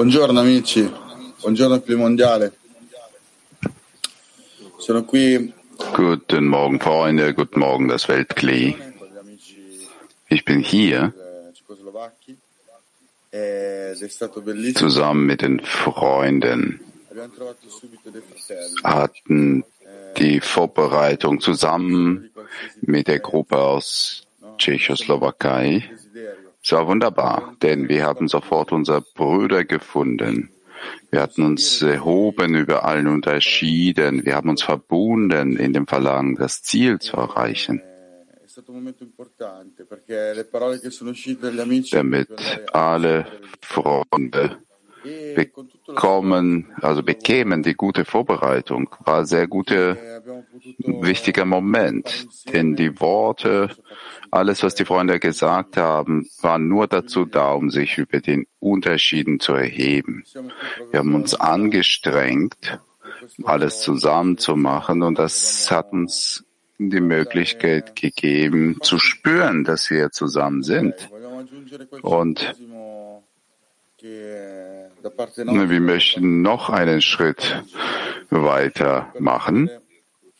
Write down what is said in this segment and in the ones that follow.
Buongiorno amici, buongiorno Mondiale. Sono qui. Guten Morgen Freunde, guten Morgen das Weltkli. Ich bin hier zusammen mit den Freunden, hatten die Vorbereitung zusammen mit der Gruppe aus Tschechoslowakei es war wunderbar, denn wir hatten sofort unsere Brüder gefunden. Wir hatten uns erhoben über allen Unterschieden. Wir haben uns verbunden in dem Verlangen, das Ziel zu erreichen. Damit alle Freunde bekommen, also bekämen die gute Vorbereitung, war sehr guter, wichtiger Moment. Denn die Worte alles, was die Freunde gesagt haben, war nur dazu da, um sich über den Unterschieden zu erheben. Wir haben uns angestrengt, alles zusammen zu machen und das hat uns die Möglichkeit gegeben, zu spüren, dass wir zusammen sind. Und wir möchten noch einen Schritt weiter machen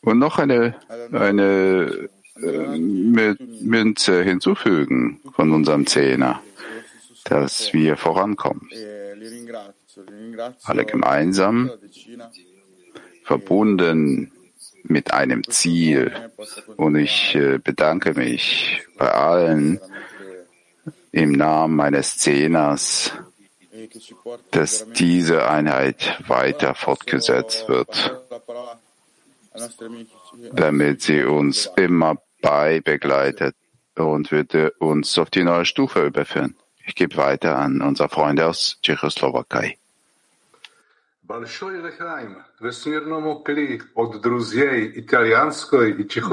und noch eine, eine Münze hinzufügen von unserem Zehner, dass wir vorankommen. Alle gemeinsam, verbunden mit einem Ziel. Und ich äh, bedanke mich bei allen im Namen meines Zehners, dass diese Einheit weiter fortgesetzt wird, damit sie uns immer bei begleitet und würde uns auf die neue Stufe überführen. Ich gebe weiter an unsere Freunde aus Tschechoslowakei.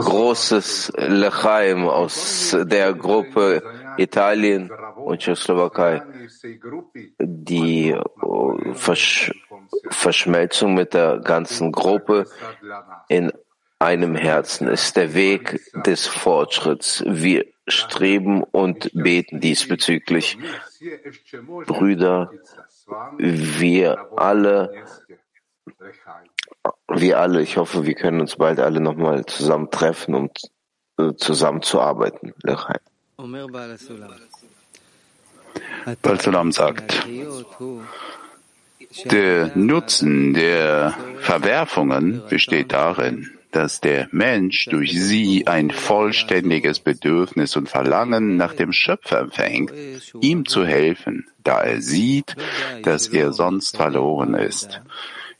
Großes Lechaim aus der Gruppe Italien und Tschechoslowakei. Die Versch Verschmelzung mit der ganzen Gruppe in einem Herzen ist der Weg des Fortschritts. Wir streben und beten diesbezüglich. Brüder, wir alle, wir alle, ich hoffe, wir können uns bald alle nochmal zusammen treffen, um äh, zusammen Balsulam sagt, der Nutzen der Verwerfungen besteht darin, dass der Mensch durch sie ein vollständiges Bedürfnis und Verlangen nach dem Schöpfer empfängt, ihm zu helfen, da er sieht, dass er sonst verloren ist.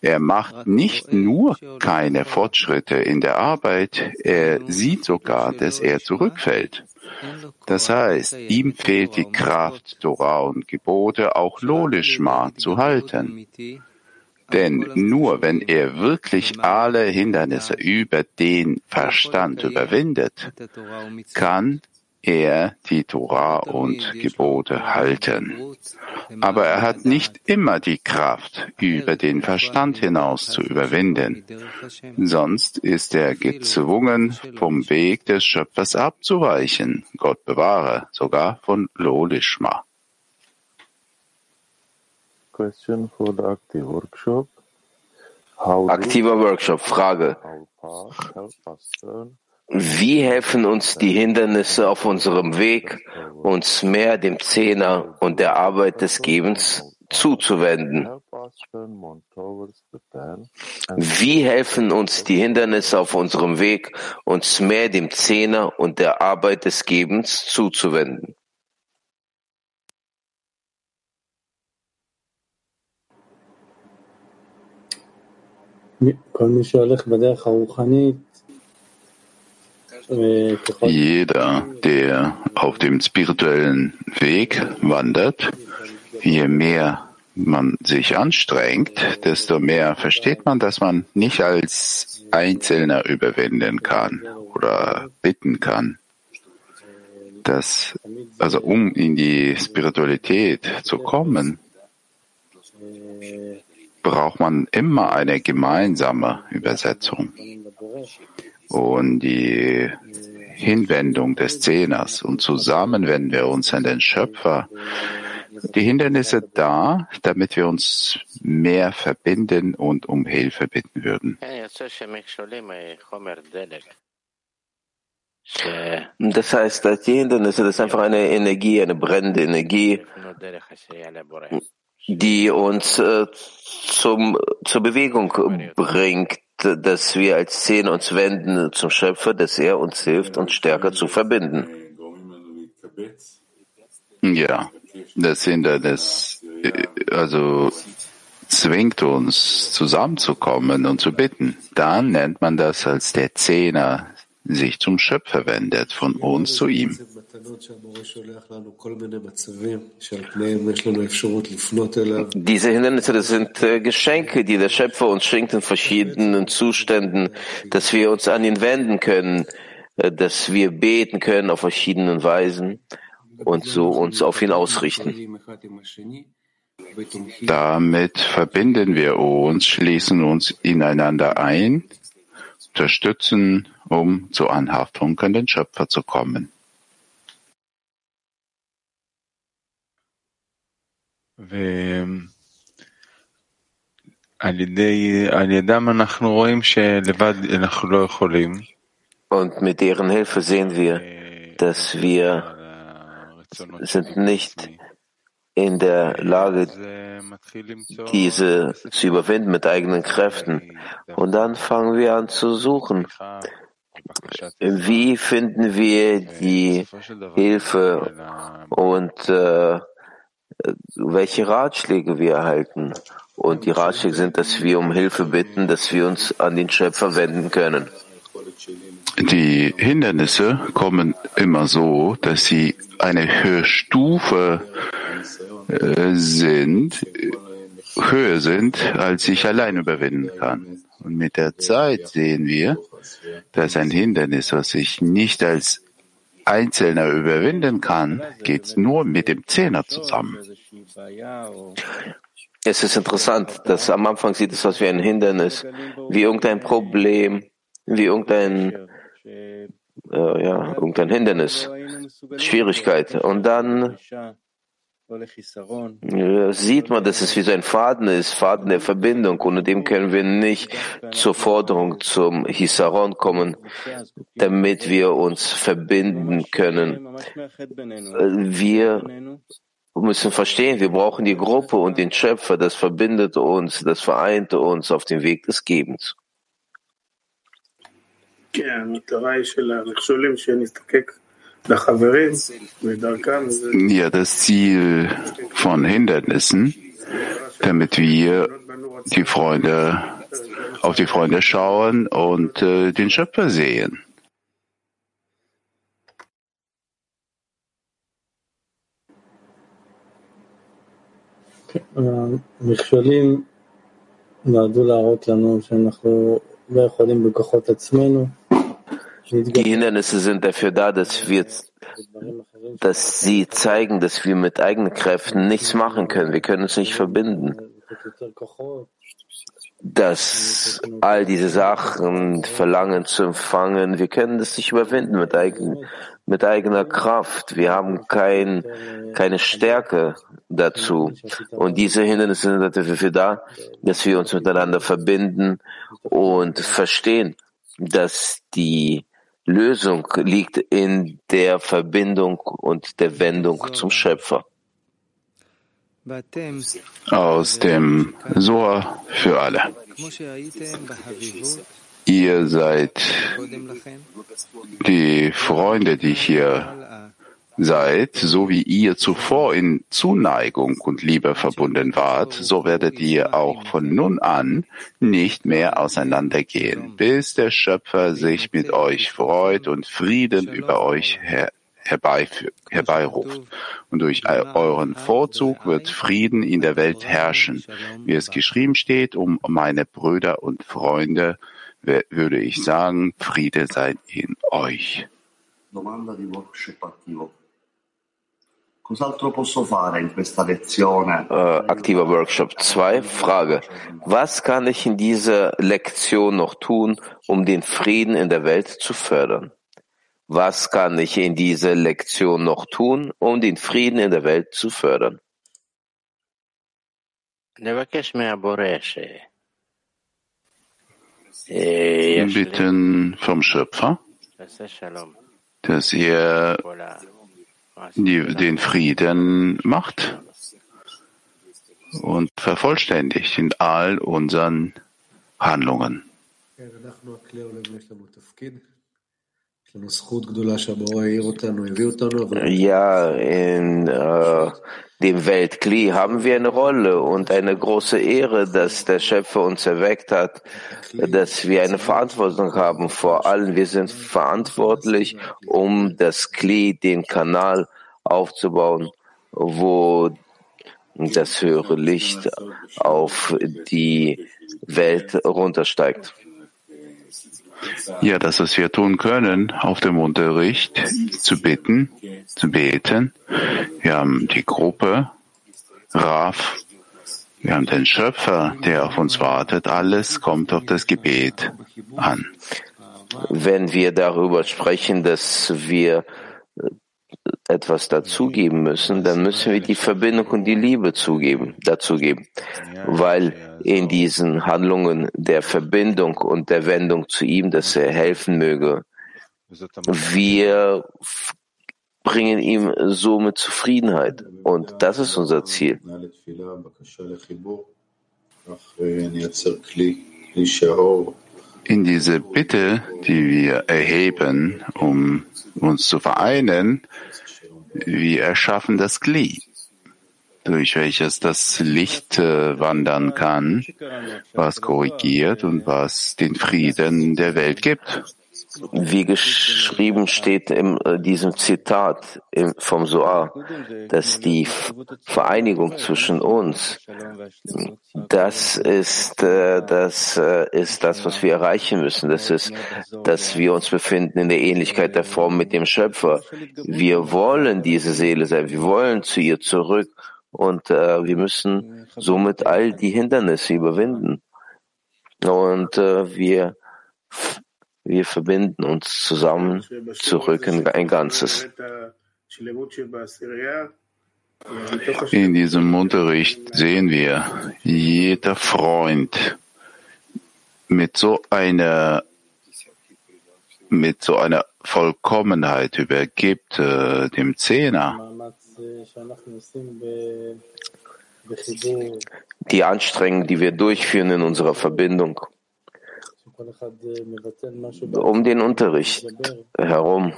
Er macht nicht nur keine Fortschritte in der Arbeit, er sieht sogar, dass er zurückfällt. Das heißt, ihm fehlt die Kraft, Torah und Gebote auch Lolishma zu halten. Denn nur wenn er wirklich alle Hindernisse über den Verstand überwindet, kann er die Torah und Gebote halten. Aber er hat nicht immer die Kraft, über den Verstand hinaus zu überwinden. Sonst ist er gezwungen, vom Weg des Schöpfers abzuweichen. Gott bewahre, sogar von Lolishma. Aktiver Workshop. Frage. Wie helfen uns die Hindernisse auf unserem Weg, uns mehr dem Zehner und der Arbeit des Gebens zuzuwenden? Wie helfen uns die Hindernisse auf unserem Weg, uns mehr dem Zehner und der Arbeit des Gebens zuzuwenden? כל מי שהולך בדרך הרוחנית jeder, der auf dem spirituellen Weg wandert, je mehr man sich anstrengt, desto mehr versteht man, dass man nicht als Einzelner überwinden kann oder bitten kann. Das, also um in die Spiritualität zu kommen, braucht man immer eine gemeinsame Übersetzung und die Hinwendung des Zehners. Und zusammen wenden wir uns an den Schöpfer. Die Hindernisse da, damit wir uns mehr verbinden und um Hilfe bitten würden. Das heißt, die Hindernisse, das ist einfach eine Energie, eine brennende Energie, die uns äh, zum, zur Bewegung bringt, dass wir als Zehn uns wenden zum Schöpfer, dass er uns hilft, uns stärker zu verbinden. Ja, das Hindernis, also zwingt uns zusammenzukommen und zu bitten. Dann nennt man das als der Zehner sich zum Schöpfer wendet, von uns zu ihm. Diese Hindernisse, das sind äh, Geschenke, die der Schöpfer uns schenkt in verschiedenen Zuständen, dass wir uns an ihn wenden können, äh, dass wir beten können auf verschiedenen Weisen und so uns auf ihn ausrichten. Damit verbinden wir uns, schließen uns ineinander ein, unterstützen, um zur Anhaftung an den Schöpfer zu kommen. Und mit deren Hilfe sehen wir, dass wir sind nicht in der Lage, diese zu überwinden mit eigenen Kräften. Und dann fangen wir an zu suchen. Wie finden wir die Hilfe und äh, welche Ratschläge wir erhalten. Und die Ratschläge sind, dass wir um Hilfe bitten, dass wir uns an den Schöpfer wenden können. Die Hindernisse kommen immer so, dass sie eine Höchststufe äh, sind, höher sind, als ich allein überwinden kann. Und mit der Zeit sehen wir, dass ein Hindernis, was ich nicht als Einzelner überwinden kann, geht es nur mit dem Zehner zusammen. Es ist interessant, dass am Anfang sieht es aus wie ein Hindernis, wie irgendein Problem, wie irgendein, äh, ja, irgendein Hindernis, Schwierigkeit. Und dann sieht man, dass es wie so ein Faden ist, Faden der Verbindung. Ohne dem können wir nicht zur Forderung zum Hisaron kommen, damit wir uns verbinden können. Wir müssen verstehen, wir brauchen die Gruppe und den Schöpfer, das verbindet uns, das vereint uns auf dem Weg des Gebens Ja, das Ziel von Hindernissen damit wir die Freunde, auf die Freunde schauen und äh, den Schöpfer sehen. המכשולים נועדו להראות לנו שאנחנו לא יכולים בכוחות עצמנו die Hindernisse sind dafür da, dass wir, dass sie zeigen, dass wir mit eigenen Kräften nichts machen können. Wir können uns nicht verbinden. Dass all diese Sachen verlangen zu empfangen, wir können das nicht überwinden mit, eigen, mit eigener Kraft. Wir haben kein, keine Stärke dazu. Und diese Hindernisse sind dafür da, dass wir uns miteinander verbinden und verstehen, dass die Lösung liegt in der Verbindung und der Wendung zum Schöpfer. Aus dem Sohr für alle. Ihr seid die Freunde, die hier seid, so wie ihr zuvor in Zuneigung und Liebe verbunden wart, so werdet ihr auch von nun an nicht mehr auseinandergehen, bis der Schöpfer sich mit euch freut und Frieden über euch her herbeiruft. Und durch euren Vorzug wird Frieden in der Welt herrschen. Wie es geschrieben steht, um meine Brüder und Freunde, würde ich sagen, Friede sei in euch. Äh, aktiver Workshop 2. Frage. Was kann ich in dieser Lektion noch tun, um den Frieden in der Welt zu fördern? Was kann ich in dieser Lektion noch tun, um den Frieden in der Welt zu fördern? Bitten vom Schöpfer, dass er die, den Frieden macht und vervollständigt in all unseren Handlungen. Ja, in äh, dem Weltkli haben wir eine Rolle und eine große Ehre, dass der Schöpfer uns erweckt hat, dass wir eine Verantwortung haben. Vor allem, wir sind verantwortlich, um das Kli, den Kanal aufzubauen, wo das höhere Licht auf die Welt runtersteigt. Ja, das, was wir tun können, auf dem Unterricht zu bitten, zu beten. Wir haben die Gruppe, Raf, wir haben den Schöpfer, der auf uns wartet. Alles kommt auf das Gebet an. Wenn wir darüber sprechen, dass wir etwas dazugeben müssen, dann müssen wir die Verbindung und die Liebe zugeben, dazugeben. Weil in diesen Handlungen der Verbindung und der Wendung zu ihm, dass er helfen möge, wir bringen ihm somit Zufriedenheit. Und das ist unser Ziel. In diese Bitte, die wir erheben, um uns zu vereinen, wir erschaffen das Glied, durch welches das Licht äh, wandern kann, was korrigiert und was den Frieden der Welt gibt. Wie geschrieben steht in äh, diesem Zitat vom Soar, dass die Vereinigung zwischen uns, das ist, äh, das äh, ist das, was wir erreichen müssen. Das ist, dass wir uns befinden in der Ähnlichkeit der Form mit dem Schöpfer. Wir wollen diese Seele sein. Wir wollen zu ihr zurück und wir müssen somit all die Hindernisse überwinden. Und wir wir verbinden uns zusammen zurück in ein Ganzes. In diesem Unterricht sehen wir, jeder Freund mit so einer mit so einer Vollkommenheit übergibt äh, dem Zehner. Die Anstrengung, die wir durchführen in unserer Verbindung um den Unterricht herum.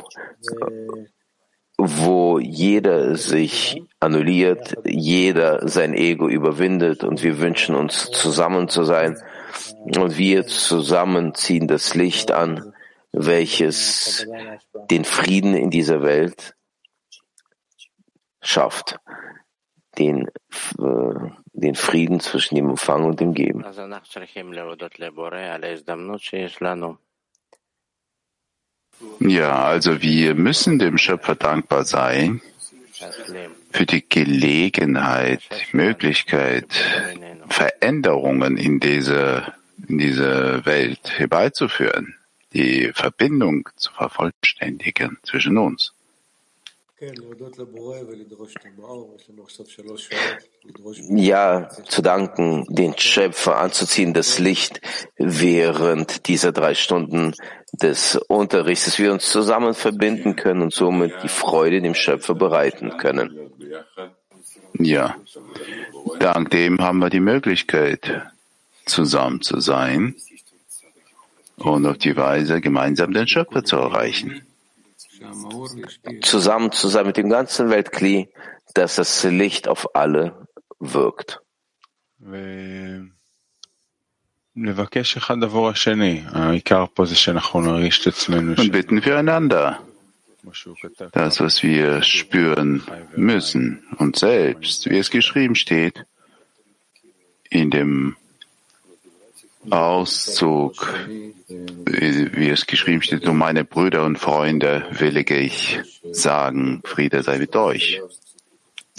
wo jeder sich annulliert, jeder sein Ego überwindet und wir wünschen uns zusammen zu sein. und wir zusammen ziehen das Licht an, welches den Frieden in dieser Welt schafft, den, äh, den Frieden zwischen dem Empfang und dem Geben. Ja, also wir müssen dem Schöpfer dankbar sein für die Gelegenheit, Möglichkeit, Veränderungen in diese, in diese Welt herbeizuführen, die Verbindung zu vervollständigen zwischen uns. Ja, zu danken, den Schöpfer anzuziehen, das Licht während dieser drei Stunden des Unterrichts, dass wir uns zusammen verbinden können und somit die Freude dem Schöpfer bereiten können. Ja, dank dem haben wir die Möglichkeit, zusammen zu sein und auf die Weise gemeinsam den Schöpfer zu erreichen zusammen zu sein mit dem ganzen Weltkli, dass das Licht auf alle wirkt. Und bitten füreinander. Das, was wir spüren müssen, und selbst, wie es geschrieben steht, in dem Auszug, wie es geschrieben steht, um meine Brüder und Freunde willige ich sagen, Friede sei mit euch.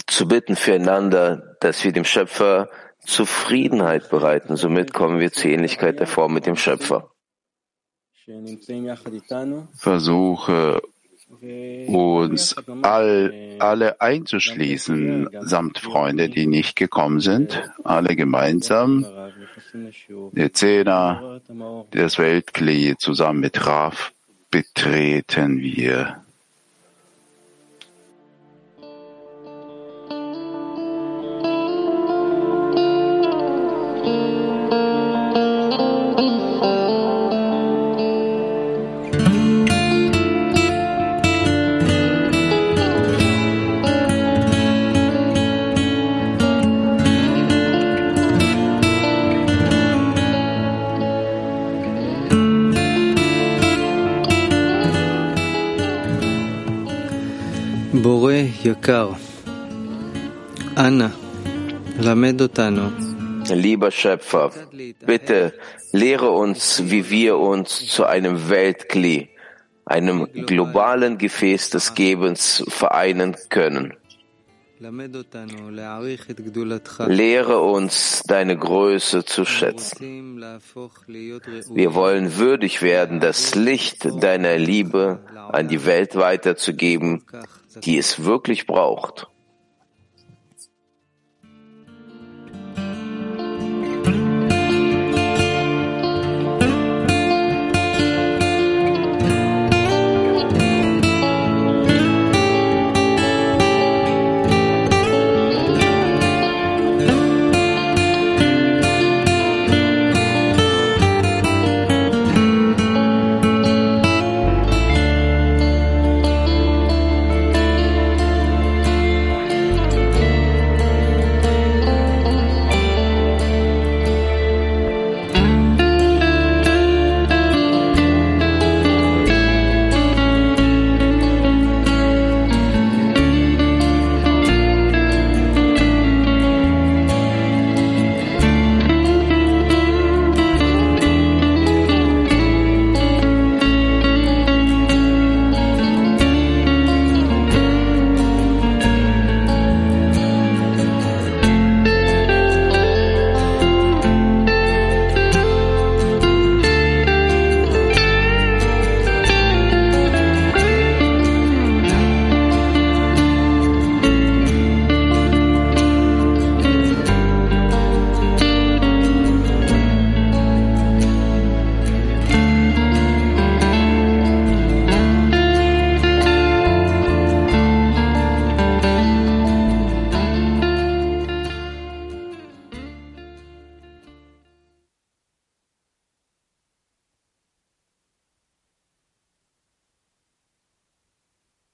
Zu bitten füreinander, dass wir dem Schöpfer Zufriedenheit bereiten. Somit kommen wir zur Ähnlichkeit der Form mit dem Schöpfer. Versuche uns all, alle einzuschließen, samt Freunde, die nicht gekommen sind, alle gemeinsam, der Zehner, das Weltklee zusammen mit Raf betreten wir. Lieber Schöpfer, bitte lehre uns, wie wir uns zu einem Weltkli, einem globalen Gefäß des Gebens vereinen können. Lehre uns deine Größe zu schätzen. Wir wollen würdig werden, das Licht deiner Liebe an die Welt weiterzugeben, die es wirklich braucht.